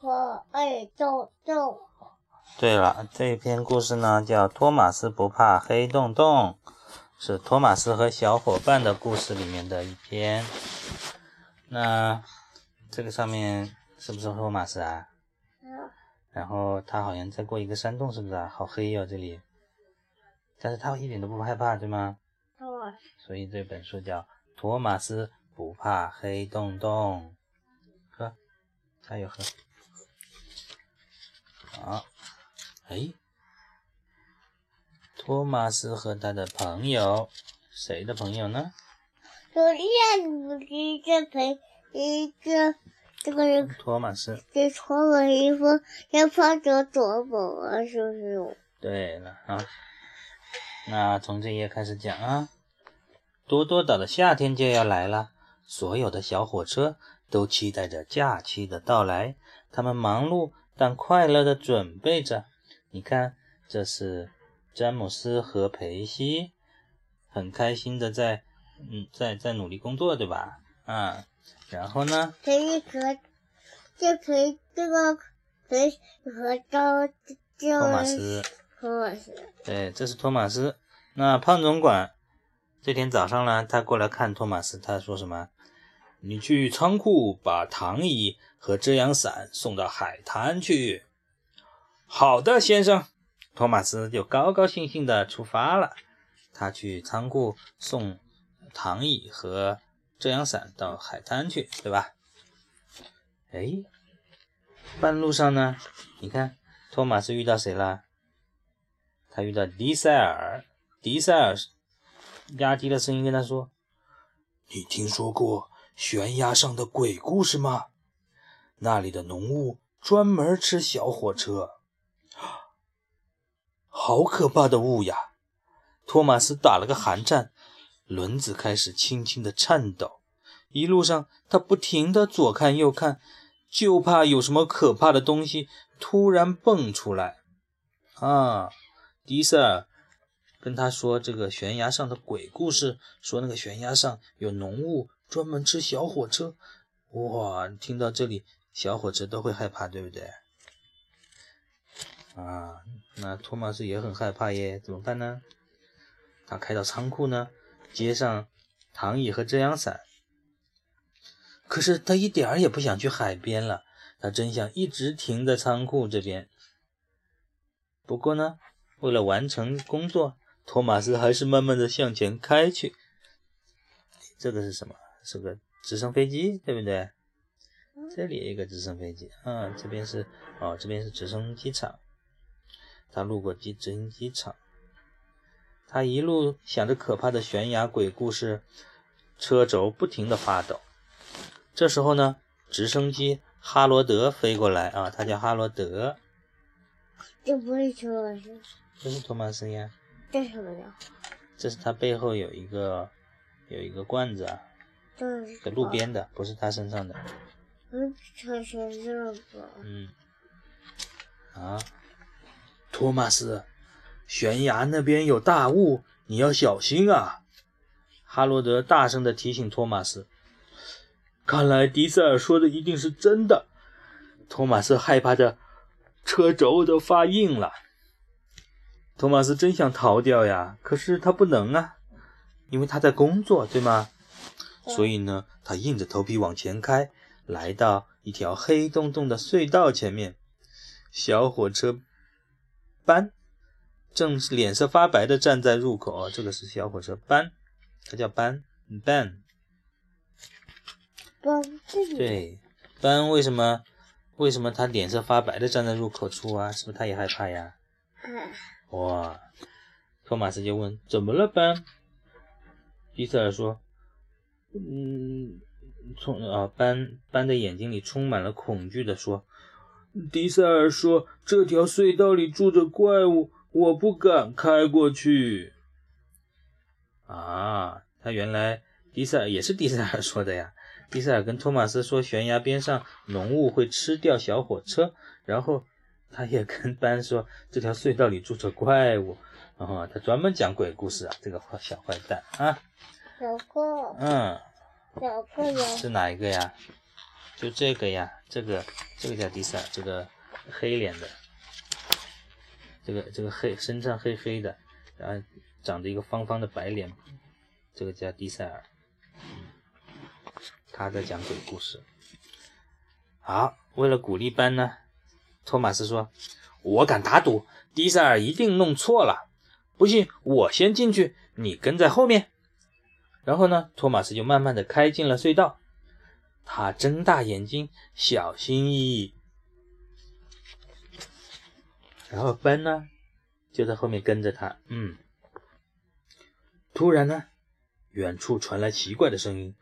不怕黑洞洞。对了，这篇故事呢叫《托马斯不怕黑洞洞》，是托马斯和小伙伴的故事里面的一篇。那这个上面是不是托马斯啊？嗯，然后他好像在过一个山洞，是不是啊？好黑哟、这里。但是他一点都不害怕，对吗？对，所以这本书叫《托马斯不怕黑洞洞》。喝，加油喝。好，哎，托马斯和他的朋友，谁的朋友呢？昨天不是这陪一个这个人托马斯。给穿了衣服，要穿着左手啊，是不是？对了啊，那从这页开始讲啊。多多岛的夏天就要来了，所有的小火车都期待着假期的到来。他们忙碌但快乐地准备着。你看，这是詹姆斯和培西，很开心的在嗯在在努力工作，对吧？啊，然后呢？陪和这陪这个陪和高这托马斯。托马斯，对，这是托马斯。那胖总管这天早上呢，他过来看托马斯，他说什么？你去仓库把躺椅和遮阳伞送到海滩去。好的，先生。托马斯就高高兴兴地出发了。他去仓库送躺椅和遮阳伞到海滩去，对吧？哎，半路上呢，你看托马斯遇到谁了？他遇到迪塞尔，迪塞尔压低了声音跟他说：“你听说过悬崖上的鬼故事吗？那里的浓雾专门吃小火车，好可怕的雾呀！”托马斯打了个寒战，轮子开始轻轻的颤抖。一路上，他不停的左看右看，就怕有什么可怕的东西突然蹦出来。啊！迪塞尔跟他说这个悬崖上的鬼故事，说那个悬崖上有浓雾，专门吃小火车。哇，听到这里，小火车都会害怕，对不对？啊，那托马斯也很害怕耶，怎么办呢？他开到仓库呢，接上躺椅和遮阳伞。可是他一点儿也不想去海边了，他真想一直停在仓库这边。不过呢，为了完成工作，托马斯还是慢慢的向前开去。这个是什么？是个直升飞机，对不对？这里有一个直升飞机，啊，这边是哦，这边是直升机场。他路过机直升机场，他一路想着可怕的悬崖鬼故事，车轴不停的发抖。这时候呢，直升机哈罗德飞过来啊，他叫哈罗德，这不是托马斯，这是托马斯呀。这是什么呀？这是他背后有一个有一个罐子啊，这是在路边的，不是他身上的。嗯，这是这个。嗯，啊，托马斯，悬崖那边有大雾，你要小心啊！哈罗德大声的提醒托马斯。看来迪塞尔说的一定是真的。托马斯害怕的车轴都发硬了。托马斯真想逃掉呀，可是他不能啊，因为他在工作，对吗？所以呢，他硬着头皮往前开，来到一条黑洞洞的隧道前面。小火车班正脸色发白的站在入口。这个是小火车班，它叫班班。对，班为什么为什么他脸色发白的站在入口处啊？是不是他也害怕呀？哎，哇！托马斯就问：“怎么了，班？”迪塞尔说：“嗯，从啊，班班的眼睛里充满了恐惧的说，迪塞尔说这条隧道里住着怪物，我不敢开过去。”啊，他原来迪塞尔也是迪塞尔说的呀。迪塞尔跟托马斯说，悬崖边上浓雾会吃掉小火车，然后他也跟班说，这条隧道里住着怪物。然后他专门讲鬼故事啊，这个坏小坏蛋啊，小个，嗯，有个呀，是哪一个呀？就这个呀，这个这个叫迪塞尔，这个黑脸的，这个这个黑身上黑黑的，然后长着一个方方的白脸，这个叫迪塞尔。他在讲鬼故事。好，为了鼓励班呢，托马斯说：“我敢打赌，迪塞尔一定弄错了。不信，我先进去，你跟在后面。”然后呢，托马斯就慢慢的开进了隧道。他睁大眼睛，小心翼翼。然后班呢，就在后面跟着他。嗯。突然呢，远处传来奇怪的声音，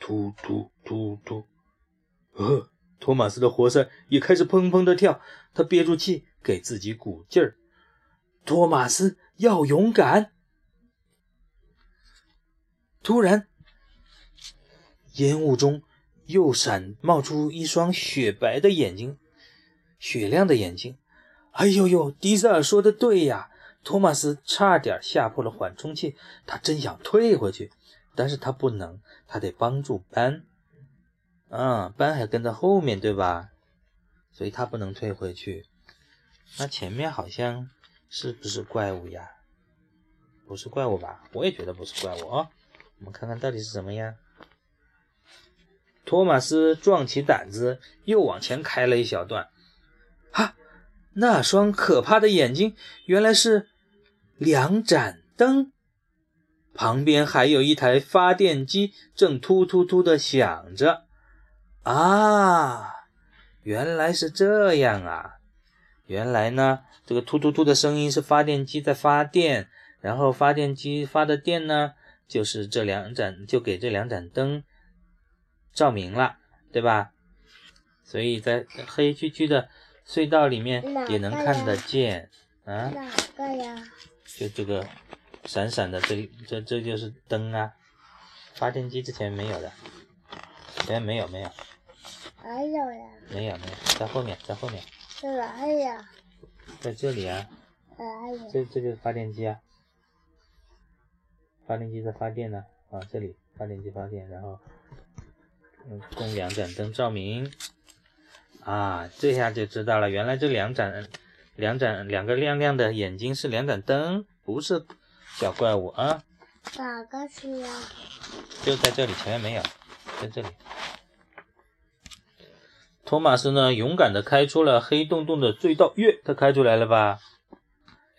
突突突突。呃，托马斯的活塞也开始砰砰的跳。他憋住气，给自己鼓劲儿。托马斯要勇敢。突然，烟雾中又闪冒出一双雪白的眼睛，雪亮的眼睛。哎呦呦！迪塞尔说的对呀，托马斯差点吓破了缓冲器。他真想退回去，但是他不能，他得帮助班。嗯，班还跟在后面，对吧？所以他不能退回去。那前面好像是不是怪物呀？不是怪物吧？我也觉得不是怪物啊。我们看看到底是什么呀？托马斯壮起胆子，又往前开了一小段。哈，那双可怕的眼睛原来是两盏灯，旁边还有一台发电机正突突突的响着。啊，原来是这样啊！原来呢，这个突突突的声音是发电机在发电，然后发电机发的电呢？就是这两盏，就给这两盏灯照明了，对吧？所以在黑黢黢的隧道里面也能看得见啊。哪个呀？就这个闪闪的，这这这就是灯啊。发电机之前没有的，前面没有没有。还有呀？没有没有，在后面在后面。在哪里呀？在这里啊。哪里？这这就是发电机啊。发电机在发电呢，啊，这里发电机发电，然后嗯，供两盏灯照明，啊，这下就知道了，原来这两盏两盏两个亮亮的眼睛是两盏灯，不是小怪物啊。哪个是呀？就在这里，前面没有，在这里。托马斯呢，勇敢的开出了黑洞洞的隧道，耶，他开出来了吧？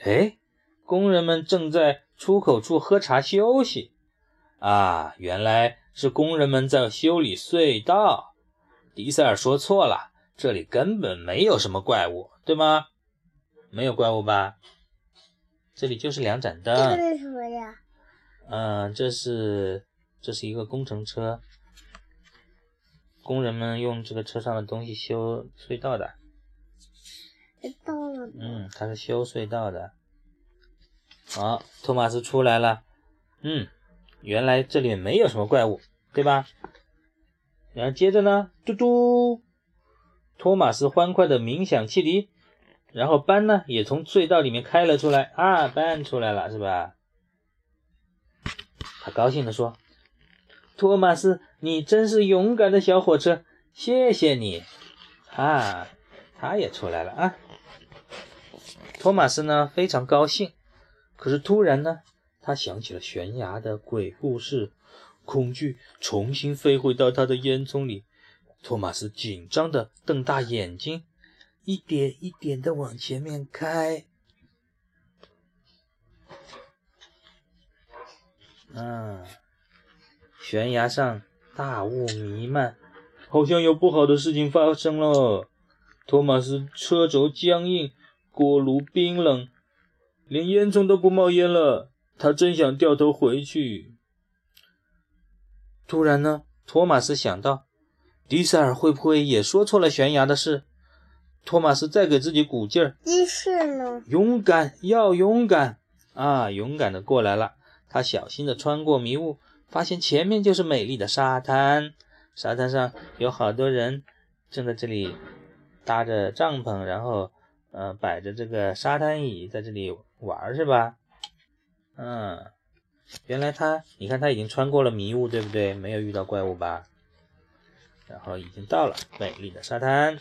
哎，工人们正在。出口处喝茶休息，啊，原来是工人们在修理隧道。迪塞尔说错了，这里根本没有什么怪物，对吗？没有怪物吧？这里就是两盏灯。这是什么呀？嗯，这是这是一个工程车，工人们用这个车上的东西修隧道的。到了。嗯，他是修隧道的。好，托马斯出来了。嗯，原来这里没有什么怪物，对吧？然后接着呢，嘟嘟，托马斯欢快的鸣响汽笛，然后班呢也从隧道里面开了出来啊，班出来了是吧？他高兴的说：“托马斯，你真是勇敢的小火车，谢谢你啊！”他也出来了啊。托马斯呢非常高兴。可是突然呢，他想起了悬崖的鬼故事，恐惧重新飞回到他的烟囱里。托马斯紧张的瞪大眼睛，一点一点的往前面开。啊，悬崖上大雾弥漫，好像有不好的事情发生了。托马斯车轴僵硬，锅炉冰冷。连烟囱都不冒烟了，他真想掉头回去。突然呢，托马斯想到，迪塞尔会不会也说错了悬崖的事？托马斯再给自己鼓劲儿。迪士呢？勇敢，要勇敢啊！勇敢的过来了。他小心的穿过迷雾，发现前面就是美丽的沙滩。沙滩上有好多人正在这里搭着帐篷，然后，呃，摆着这个沙滩椅在这里。玩是吧？嗯，原来他，你看他已经穿过了迷雾，对不对？没有遇到怪物吧？然后已经到了美丽的沙滩。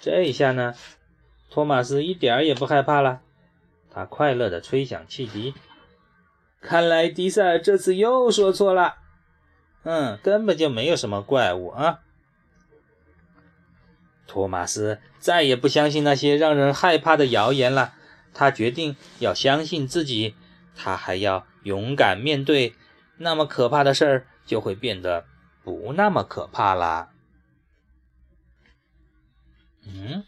这一下呢，托马斯一点儿也不害怕了，他快乐地吹响汽笛。看来迪塞尔这次又说错了，嗯，根本就没有什么怪物啊。托马斯再也不相信那些让人害怕的谣言了，他决定要相信自己，他还要勇敢面对，那么可怕的事儿就会变得不那么可怕啦。嗯，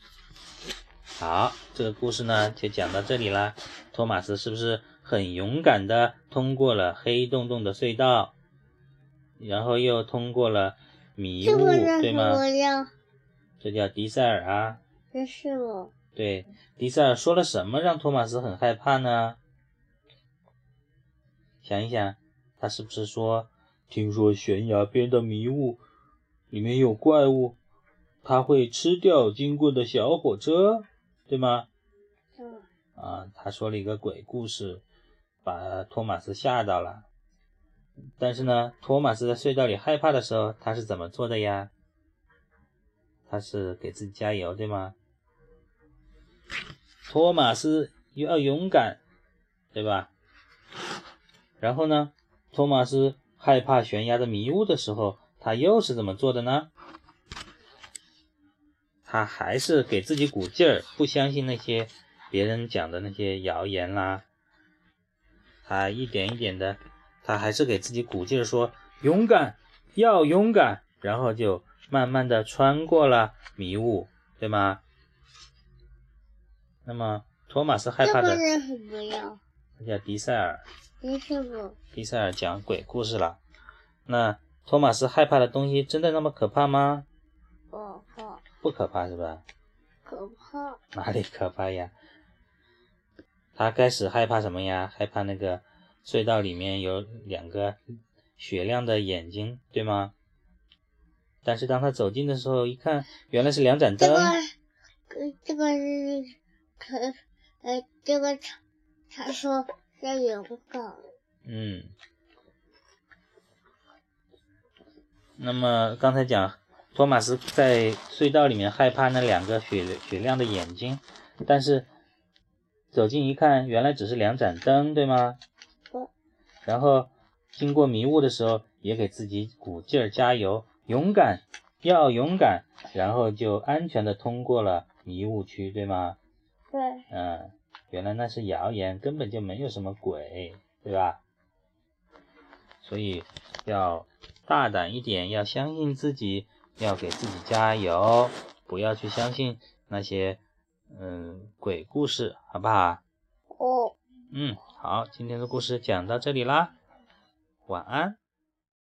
好，这个故事呢就讲到这里啦。托马斯是不是很勇敢的通过了黑洞洞的隧道，然后又通过了迷雾，对吗？这叫迪塞尔啊。这是我。对，迪塞尔说了什么让托马斯很害怕呢？想一想，他是不是说，听说悬崖边的迷雾里面有怪物？他会吃掉经过的小火车，对吗？嗯。啊，他说了一个鬼故事，把托马斯吓到了。但是呢，托马斯在隧道里害怕的时候，他是怎么做的呀？他是给自己加油，对吗？托马斯要勇敢，对吧？然后呢，托马斯害怕悬崖的迷雾的时候，他又是怎么做的呢？他还是给自己鼓劲儿，不相信那些别人讲的那些谣言啦。他一点一点的，他还是给自己鼓劲儿，说勇敢，要勇敢，然后就慢慢的穿过了迷雾，对吗？那么托马斯害怕的，他叫迪塞尔。迪塞尔。迪塞尔讲鬼故事了。那托马斯害怕的东西真的那么可怕吗？不可怕是吧？可怕？哪里可怕呀？他开始害怕什么呀？害怕那个隧道里面有两个雪亮的眼睛，对吗？但是当他走近的时候，一看，原来是两盏灯。这个，这个是可，呃，这个他他说要勇敢。嗯。那么刚才讲。托马斯在隧道里面害怕那两个雪雪亮的眼睛，但是走近一看，原来只是两盏灯，对吗？然后经过迷雾的时候，也给自己鼓劲儿加油，勇敢，要勇敢，然后就安全的通过了迷雾区，对吗？对。嗯，原来那是谣言，根本就没有什么鬼，对吧？所以要大胆一点，要相信自己。要给自己加油，不要去相信那些嗯鬼故事，好不好？哦。嗯，好，今天的故事讲到这里啦，晚安。